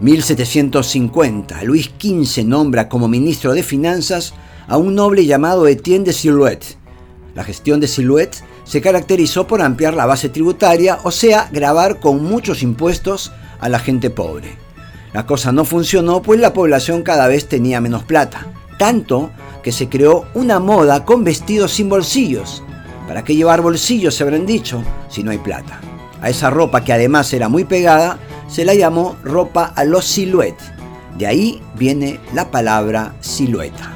1750, Luis XV nombra como ministro de Finanzas a un noble llamado Etienne de Silhouette. La gestión de Silhouette se caracterizó por ampliar la base tributaria, o sea, grabar con muchos impuestos a la gente pobre. La cosa no funcionó pues la población cada vez tenía menos plata, tanto que se creó una moda con vestidos sin bolsillos. ¿Para qué llevar bolsillos, se habrán dicho, si no hay plata? A esa ropa que además era muy pegada, se la llamó ropa a los silhouettes. De ahí viene la palabra silueta.